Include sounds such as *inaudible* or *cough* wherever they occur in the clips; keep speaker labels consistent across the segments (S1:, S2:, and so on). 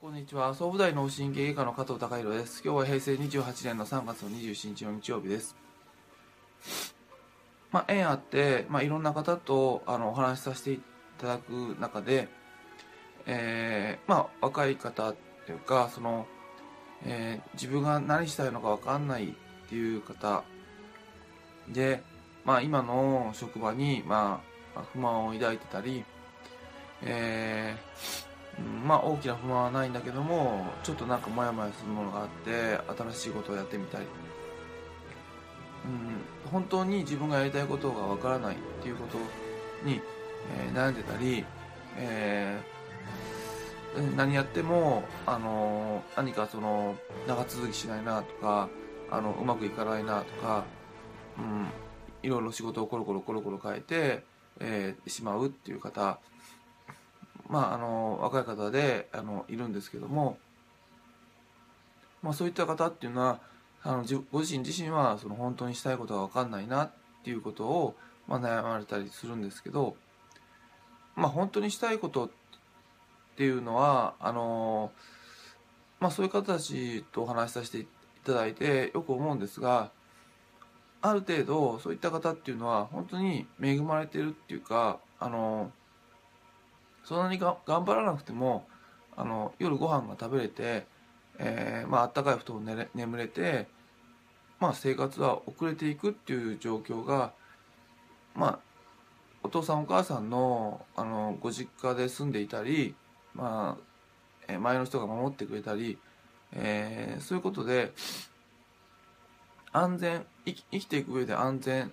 S1: こんにちは。総武大脳神経外科の加藤孝弘です。今日は平成28年の3月の27日の日曜日です。まあ縁あって、まあ、いろんな方とあのお話しさせていただく中でえーまあ若い方っていうかその、えー自分が何したいのか分かんないっていう方でまあ今の職場にまあ不満を抱いてたりえーまあ大きな不満はないんだけどもちょっとなんかモヤモヤするものがあって新しいことをやってみたり、うん、本当に自分がやりたいことがわからないっていうことに、えー悩んでたり、えー何やっても、あのー何かその長続きしないなとかあのうまくいかないなとか、うん、いろいろ仕事をコロコロコロコロ変えて、えーしまうっていう方。まあ、あの若い方であのいるんですけども、まあ、そういった方っていうのはあのご自身自身はその本当にしたいことが分かんないなっていうことを、まあ、悩まれたりするんですけど、まあ、本当にしたいことっていうのはあの、まあ、そういう方たちとお話しさせていただいてよく思うんですが。ある程度そういった方っていうのは本当に恵まれてるっていうかあのそんなにが頑張らなくてもあの夜ご飯が食べれて、えーまあったかい布団で寝れ眠れて、まあ、生活は遅れていくっていう状況が、まあ、お父さんお母さんのあのご実家で住んでいたり、まあえー前の人が守ってくれたり、えーそういうことで安全生き生きていく上で安全っ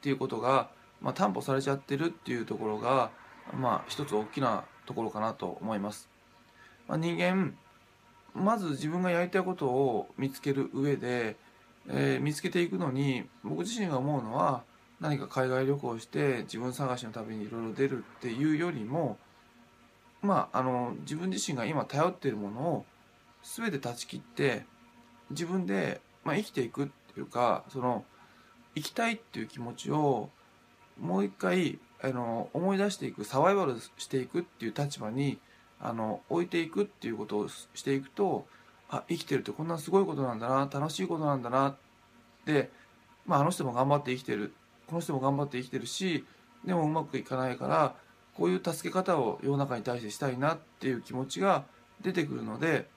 S1: ていうことが、まあ、担保されちゃってるっていうところがまあ一つ大きなところかなと思います。まあ、人間まず自分がやりたいことを見つける上で、えー見つけていくのに僕自身が思うのは何か海外旅行して自分探しの旅にいろいろ出るっていうよりもまああの自分自身が今頼っているものを全て断ち切って自分で、まあ、生きていくっていうかその生きたいっていう気持ちをもう一回あの思い出していくサバイバルしていくっていう立場にあの置いていくっていうことをしていくとあ生きてるってこんなすごいことなんだな楽しいことなんだなって、まあ、あの人も頑張って生きてるこの人も頑張って生きてるしでもうまくいかないからこういう助け方を世の中に対してしたいなっていう気持ちが出てくるので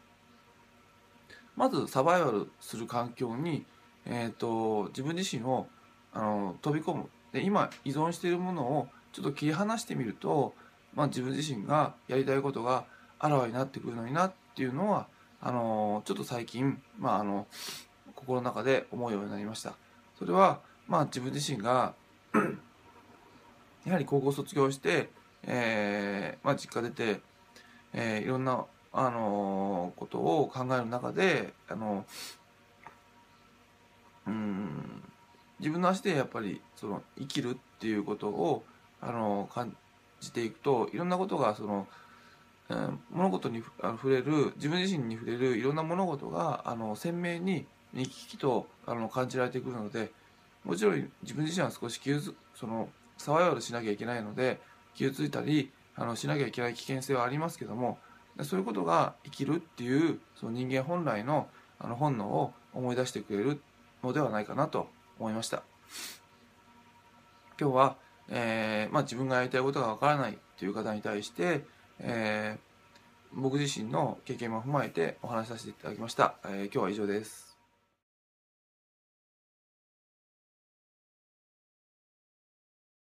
S1: まずサバイバルする環境に、えー、と自分自身をあの飛び込む。で今依存しているものをちょっと切り離してみると、まあ、自分自身がやりたいことがあらわになってくるのになっていうのはあのちょっと最近、まあ、あの心の中で思うようになりました。それは、まあ、自分自身が *clears throat* やはり高校卒業して、えーまあ、実家出て、えーいろんなあのことを考える中であのうん自分の足でやっぱりその生きるっていうことをあの感じていくといろんなことがその、うん物事に触れる自分自身に触れるいろんな物事があの鮮明に生き生きとあの感じられてくるのでもちろん自分自身は少し傷つそのサバイバルしなきゃいけないので傷ついたりあのしなきゃいけない危険性はありますけどもそういうことが生きるっていうその人間本来のあの本能を思い出してくれるのではないかなと思いました。今日は、えーまあ、自分がやりたいことがわからないという方に対して、えー僕自身の経験も踏まえてお話しさせていただきました、えー今日は以上です。